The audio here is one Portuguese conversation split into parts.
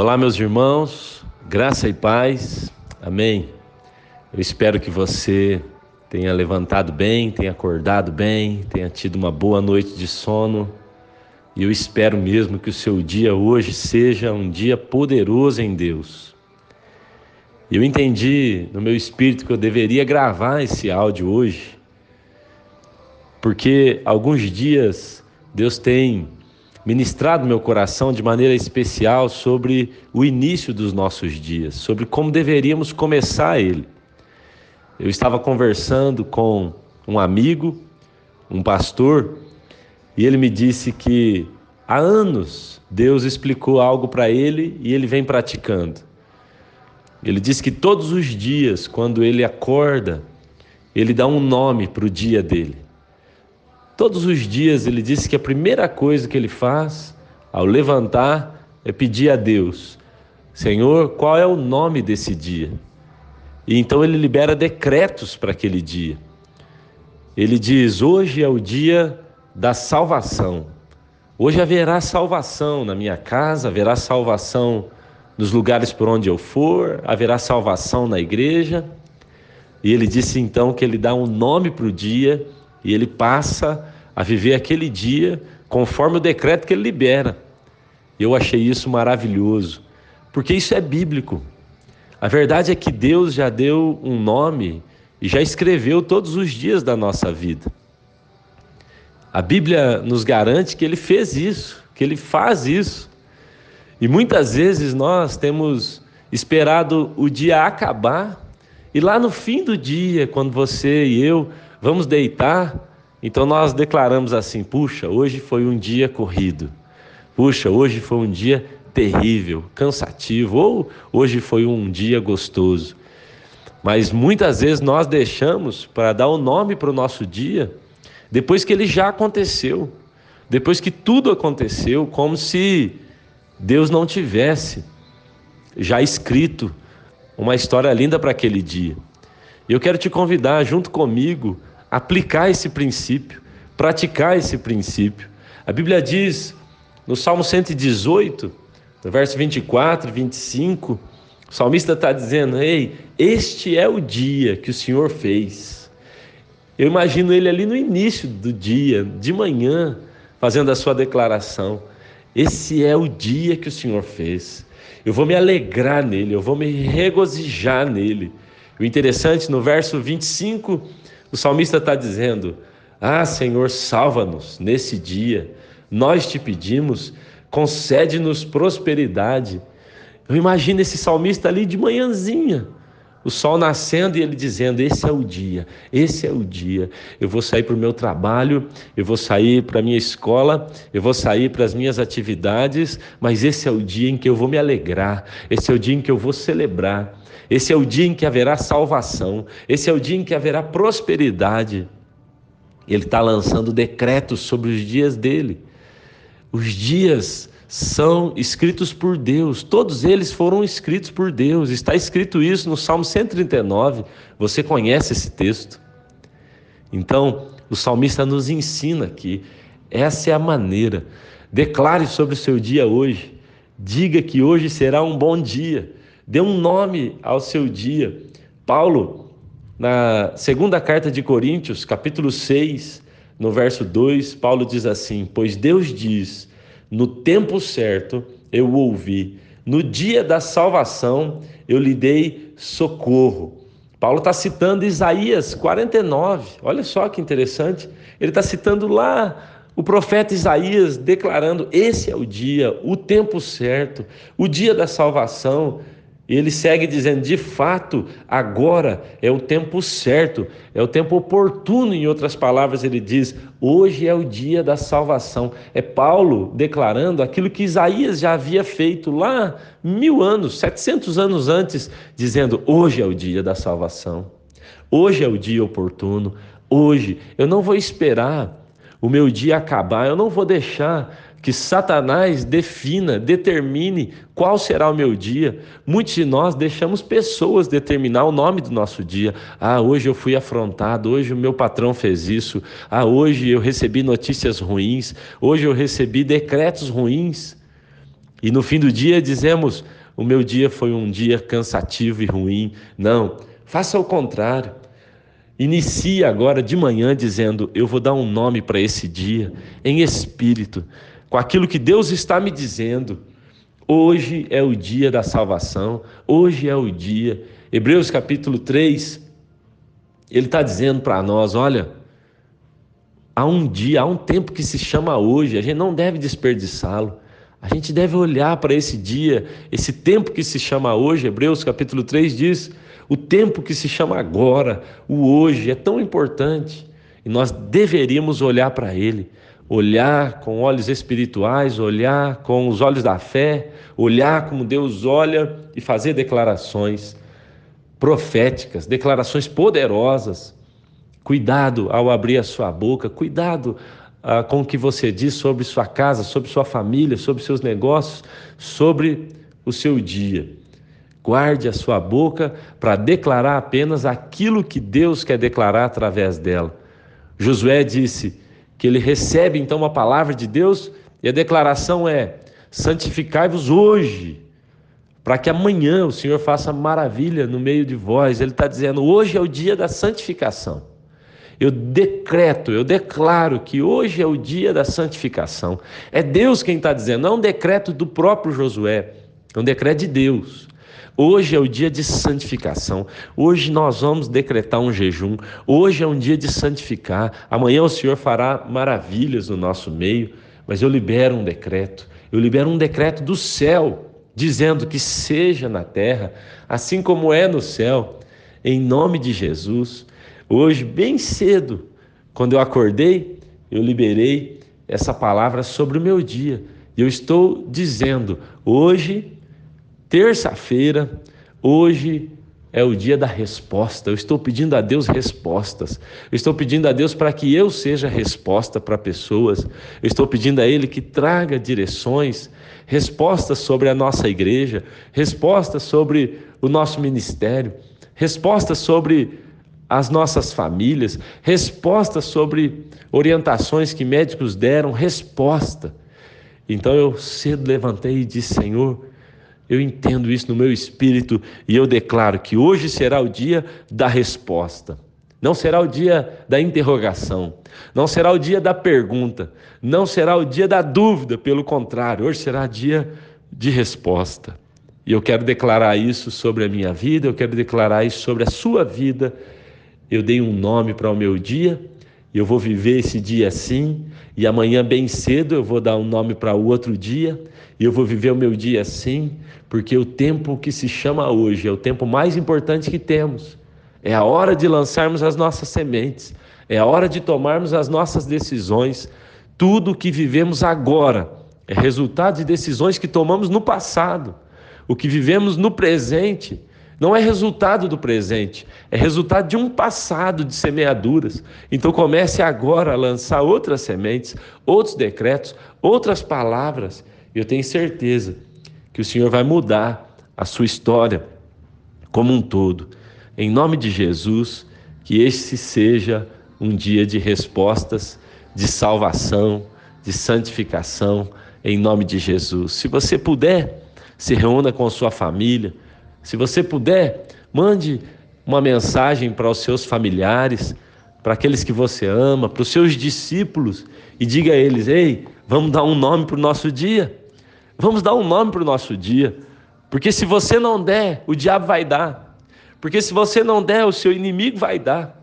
Olá, meus irmãos, graça e paz, amém. Eu espero que você tenha levantado bem, tenha acordado bem, tenha tido uma boa noite de sono. E eu espero mesmo que o seu dia hoje seja um dia poderoso em Deus. Eu entendi no meu espírito que eu deveria gravar esse áudio hoje, porque alguns dias Deus tem ministrado meu coração de maneira especial sobre o início dos nossos dias, sobre como deveríamos começar ele. Eu estava conversando com um amigo, um pastor, e ele me disse que há anos Deus explicou algo para ele e ele vem praticando. Ele disse que todos os dias, quando ele acorda, ele dá um nome para o dia dele. Todos os dias ele disse que a primeira coisa que ele faz ao levantar é pedir a Deus: Senhor, qual é o nome desse dia? E então ele libera decretos para aquele dia. Ele diz: Hoje é o dia da salvação. Hoje haverá salvação na minha casa, haverá salvação nos lugares por onde eu for, haverá salvação na igreja. E ele disse então que ele dá um nome para o dia e ele passa a viver aquele dia conforme o decreto que ele libera. Eu achei isso maravilhoso, porque isso é bíblico. A verdade é que Deus já deu um nome e já escreveu todos os dias da nossa vida. A Bíblia nos garante que ele fez isso, que ele faz isso. E muitas vezes nós temos esperado o dia acabar e lá no fim do dia, quando você e eu vamos deitar, então nós declaramos assim: puxa, hoje foi um dia corrido, puxa, hoje foi um dia terrível, cansativo, ou hoje foi um dia gostoso. Mas muitas vezes nós deixamos para dar o um nome para o nosso dia depois que ele já aconteceu, depois que tudo aconteceu, como se Deus não tivesse já escrito uma história linda para aquele dia. Eu quero te convidar, junto comigo, aplicar esse princípio, praticar esse princípio. A Bíblia diz no Salmo 118, no verso 24 e 25, o salmista está dizendo: Ei, este é o dia que o Senhor fez. Eu imagino ele ali no início do dia, de manhã, fazendo a sua declaração. Esse é o dia que o Senhor fez. Eu vou me alegrar nele, eu vou me regozijar nele. O interessante, no verso 25 o salmista está dizendo: Ah, Senhor, salva-nos nesse dia. Nós te pedimos, concede-nos prosperidade. Eu imagino esse salmista ali de manhãzinha, o sol nascendo e ele dizendo: Esse é o dia, esse é o dia. Eu vou sair para o meu trabalho, eu vou sair para a minha escola, eu vou sair para as minhas atividades, mas esse é o dia em que eu vou me alegrar, esse é o dia em que eu vou celebrar. Esse é o dia em que haverá salvação, esse é o dia em que haverá prosperidade. Ele está lançando decretos sobre os dias dele. Os dias são escritos por Deus, todos eles foram escritos por Deus. Está escrito isso no Salmo 139. Você conhece esse texto? Então, o salmista nos ensina que essa é a maneira. Declare sobre o seu dia hoje. Diga que hoje será um bom dia. Dê um nome ao seu dia. Paulo, na segunda carta de Coríntios, capítulo 6, no verso 2, Paulo diz assim: Pois Deus diz, no tempo certo eu ouvi, no dia da salvação eu lhe dei socorro. Paulo está citando Isaías 49, olha só que interessante. Ele está citando lá o profeta Isaías declarando: esse é o dia, o tempo certo, o dia da salvação. E ele segue dizendo: de fato, agora é o tempo certo, é o tempo oportuno. Em outras palavras, ele diz: hoje é o dia da salvação. É Paulo declarando aquilo que Isaías já havia feito lá mil anos, setecentos anos antes, dizendo: hoje é o dia da salvação, hoje é o dia oportuno. Hoje eu não vou esperar o meu dia acabar, eu não vou deixar que Satanás defina, determine qual será o meu dia. Muitos de nós deixamos pessoas determinar o nome do nosso dia. Ah, hoje eu fui afrontado, hoje o meu patrão fez isso. Ah, hoje eu recebi notícias ruins, hoje eu recebi decretos ruins. E no fim do dia dizemos: o meu dia foi um dia cansativo e ruim. Não, faça o contrário. Inicie agora de manhã dizendo: Eu vou dar um nome para esse dia, em espírito, com aquilo que Deus está me dizendo. Hoje é o dia da salvação, hoje é o dia. Hebreus capítulo 3, ele está dizendo para nós: olha, há um dia, há um tempo que se chama hoje, a gente não deve desperdiçá-lo. A gente deve olhar para esse dia, esse tempo que se chama hoje, Hebreus capítulo 3 diz: o tempo que se chama agora, o hoje, é tão importante. E nós deveríamos olhar para ele, olhar com olhos espirituais, olhar com os olhos da fé, olhar como Deus olha e fazer declarações proféticas, declarações poderosas. Cuidado ao abrir a sua boca, cuidado ah, com o que você diz sobre sua casa, sobre sua família, sobre seus negócios, sobre o seu dia. Guarde a sua boca para declarar apenas aquilo que Deus quer declarar através dela. Josué disse que ele recebe então uma palavra de Deus e a declaração é: santificai-vos hoje, para que amanhã o Senhor faça maravilha no meio de vós. Ele está dizendo: hoje é o dia da santificação. Eu decreto, eu declaro que hoje é o dia da santificação. É Deus quem está dizendo, não é um decreto do próprio Josué, é um decreto de Deus. Hoje é o dia de santificação. Hoje nós vamos decretar um jejum. Hoje é um dia de santificar. Amanhã o Senhor fará maravilhas no nosso meio. Mas eu libero um decreto. Eu libero um decreto do céu, dizendo que seja na terra, assim como é no céu. Em nome de Jesus. Hoje, bem cedo, quando eu acordei, eu liberei essa palavra sobre o meu dia. E eu estou dizendo: hoje, terça-feira, hoje é o dia da resposta. Eu estou pedindo a Deus respostas. Eu estou pedindo a Deus para que eu seja resposta para pessoas. Eu estou pedindo a Ele que traga direções, respostas sobre a nossa igreja, respostas sobre o nosso ministério, respostas sobre as nossas famílias, respostas sobre orientações que médicos deram, resposta. Então eu cedo levantei e disse: Senhor, eu entendo isso no meu espírito e eu declaro que hoje será o dia da resposta. Não será o dia da interrogação, não será o dia da pergunta, não será o dia da dúvida, pelo contrário, hoje será dia de resposta. E eu quero declarar isso sobre a minha vida, eu quero declarar isso sobre a sua vida eu dei um nome para o meu dia, e eu vou viver esse dia assim, e amanhã bem cedo eu vou dar um nome para o outro dia, e eu vou viver o meu dia assim, porque o tempo que se chama hoje é o tempo mais importante que temos. É a hora de lançarmos as nossas sementes, é a hora de tomarmos as nossas decisões. Tudo o que vivemos agora é resultado de decisões que tomamos no passado. O que vivemos no presente não é resultado do presente, é resultado de um passado de semeaduras. Então comece agora a lançar outras sementes, outros decretos, outras palavras. Eu tenho certeza que o Senhor vai mudar a sua história como um todo. Em nome de Jesus, que este seja um dia de respostas, de salvação, de santificação, em nome de Jesus. Se você puder, se reúna com sua família se você puder, mande uma mensagem para os seus familiares, para aqueles que você ama, para os seus discípulos e diga a eles: ei, vamos dar um nome para o nosso dia. Vamos dar um nome para o nosso dia. Porque se você não der, o diabo vai dar. Porque se você não der, o seu inimigo vai dar.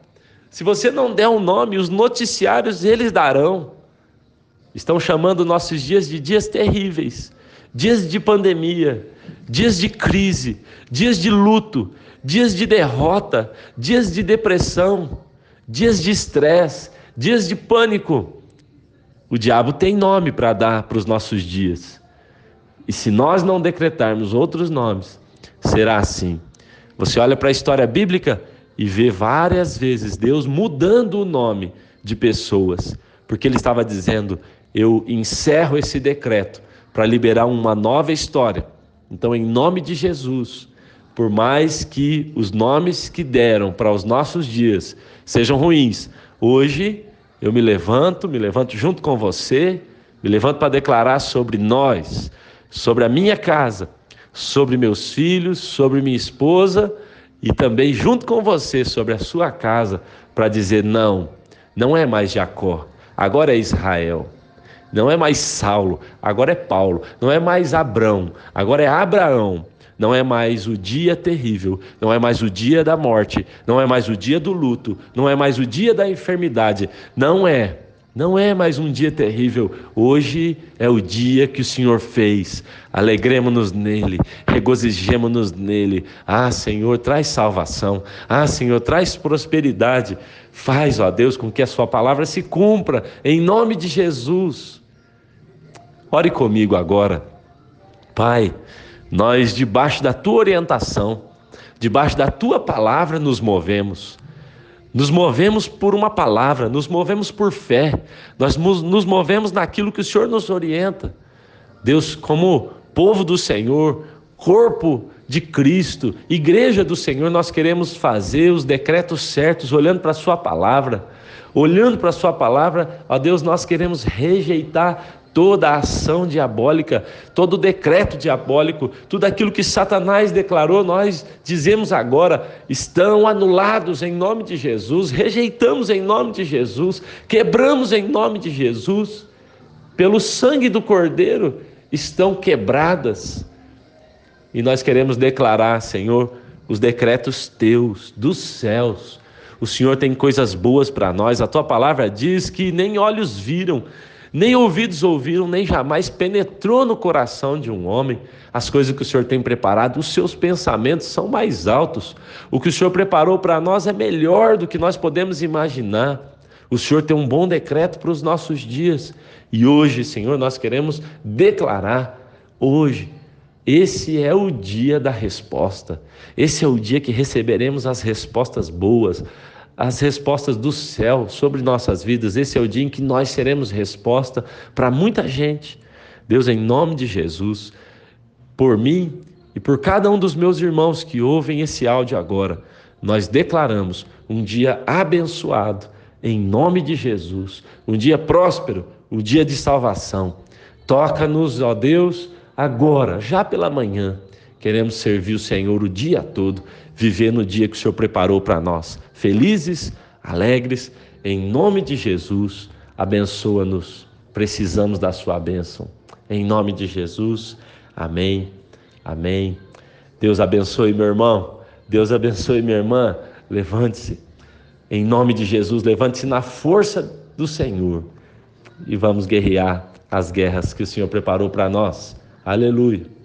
Se você não der um nome, os noticiários eles darão. Estão chamando nossos dias de dias terríveis, dias de pandemia, dias de crise, dias de luto, dias de derrota, dias de depressão, dias de estresse, dias de pânico. O diabo tem nome para dar para os nossos dias. E se nós não decretarmos outros nomes, será assim. Você olha para a história bíblica e vê várias vezes Deus mudando o nome de pessoas, porque ele estava dizendo: Eu encerro esse decreto para liberar uma nova história então, em nome de Jesus, por mais que os nomes que deram para os nossos dias sejam ruins, hoje eu me levanto, me levanto junto com você, me levanto para declarar sobre nós sobre a minha casa, sobre meus filhos, sobre minha esposa e também junto com você sobre a sua casa para dizer não, não é mais Jacó, agora é Israel. Não é mais Saulo, agora é Paulo. Não é mais Abrão, agora é Abraão. Não é mais o dia terrível, não é mais o dia da morte, não é mais o dia do luto, não é mais o dia da enfermidade. Não é não é mais um dia terrível, hoje é o dia que o Senhor fez. Alegremos-nos nele, regozijemos-nos nele. Ah, Senhor, traz salvação. Ah, Senhor, traz prosperidade. Faz, ó Deus, com que a Sua palavra se cumpra, em nome de Jesus. Ore comigo agora. Pai, nós, debaixo da Tua orientação, debaixo da Tua palavra, nos movemos. Nos movemos por uma palavra, nos movemos por fé, nós nos movemos naquilo que o Senhor nos orienta. Deus, como povo do Senhor, corpo de Cristo, igreja do Senhor, nós queremos fazer os decretos certos, olhando para a Sua palavra. Olhando para a Sua palavra, ó Deus, nós queremos rejeitar toda a ação diabólica, todo o decreto diabólico, tudo aquilo que Satanás declarou, nós dizemos agora, estão anulados em nome de Jesus, rejeitamos em nome de Jesus, quebramos em nome de Jesus, pelo sangue do Cordeiro estão quebradas. E nós queremos declarar, Senhor, os decretos teus, dos céus. O Senhor tem coisas boas para nós, a tua palavra diz que nem olhos viram, nem ouvidos ouviram, nem jamais penetrou no coração de um homem as coisas que o Senhor tem preparado. Os seus pensamentos são mais altos. O que o Senhor preparou para nós é melhor do que nós podemos imaginar. O Senhor tem um bom decreto para os nossos dias. E hoje, Senhor, nós queremos declarar: hoje, esse é o dia da resposta. Esse é o dia que receberemos as respostas boas, as respostas do céu sobre nossas vidas. Esse é o dia em que nós seremos resposta para muita gente. Deus, em nome de Jesus, por mim e por cada um dos meus irmãos que ouvem esse áudio agora, nós declaramos um dia abençoado, em nome de Jesus, um dia próspero, um dia de salvação. Toca-nos, ó Deus, agora, já pela manhã. Queremos servir o Senhor o dia todo, viver no dia que o Senhor preparou para nós felizes, alegres, em nome de Jesus, abençoa-nos. Precisamos da sua bênção. Em nome de Jesus, amém, amém. Deus abençoe meu irmão, Deus abençoe minha irmã. Levante-se, em nome de Jesus, levante-se na força do Senhor e vamos guerrear as guerras que o Senhor preparou para nós. Aleluia.